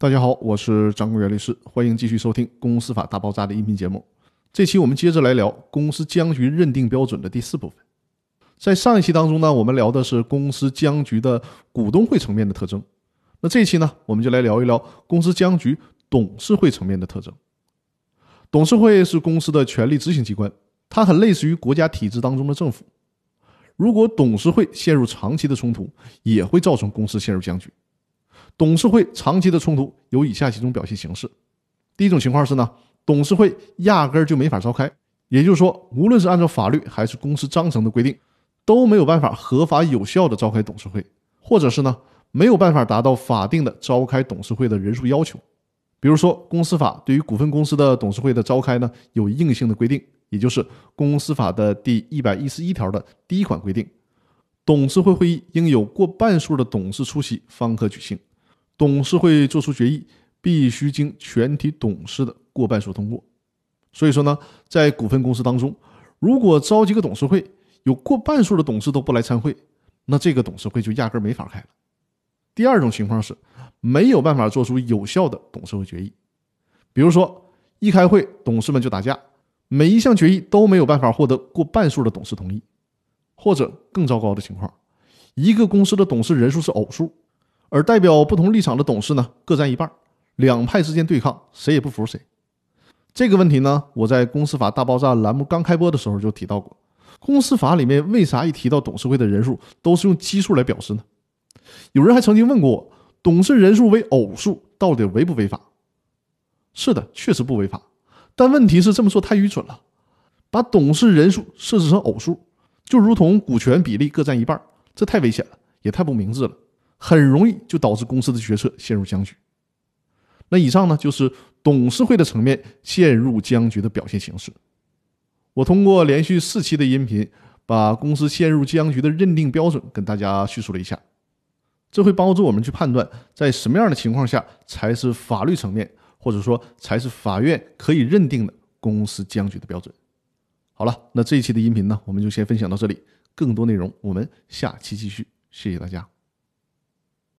大家好，我是张国元律师，欢迎继续收听《公司法大爆炸》的音频节目。这期我们接着来聊公司僵局认定标准的第四部分。在上一期当中呢，我们聊的是公司僵局的股东会层面的特征。那这一期呢，我们就来聊一聊公司僵局董事会层面的特征。董事会是公司的权力执行机关，它很类似于国家体制当中的政府。如果董事会陷入长期的冲突，也会造成公司陷入僵局。董事会长期的冲突有以下几种表现形式。第一种情况是呢，董事会压根儿就没法召开，也就是说，无论是按照法律还是公司章程的规定，都没有办法合法有效的召开董事会，或者是呢，没有办法达到法定的召开董事会的人数要求。比如说，公司法对于股份公司的董事会的召开呢，有硬性的规定，也就是公司法的第一百一十一条的第一款规定，董事会会议应有过半数的董事出席方可举行。董事会作出决议，必须经全体董事的过半数通过。所以说呢，在股份公司当中，如果召集个董事会，有过半数的董事都不来参会，那这个董事会就压根没法开了。第二种情况是，没有办法做出有效的董事会决议。比如说，一开会，董事们就打架，每一项决议都没有办法获得过半数的董事同意。或者更糟糕的情况，一个公司的董事人数是偶数。而代表不同立场的董事呢，各占一半，两派之间对抗，谁也不服谁。这个问题呢，我在《公司法大爆炸》栏目刚开播的时候就提到过。公司法里面为啥一提到董事会的人数都是用奇数来表示呢？有人还曾经问过我，董事人数为偶数到底违不违法？是的，确实不违法。但问题是这么做太愚蠢了，把董事人数设置成偶数，就如同股权比例各占一半，这太危险了，也太不明智了。很容易就导致公司的决策陷入僵局。那以上呢，就是董事会的层面陷入僵局的表现形式。我通过连续四期的音频，把公司陷入僵局的认定标准跟大家叙述了一下，这会帮助我们去判断，在什么样的情况下才是法律层面，或者说才是法院可以认定的公司僵局的标准。好了，那这一期的音频呢，我们就先分享到这里，更多内容我们下期继续，谢谢大家。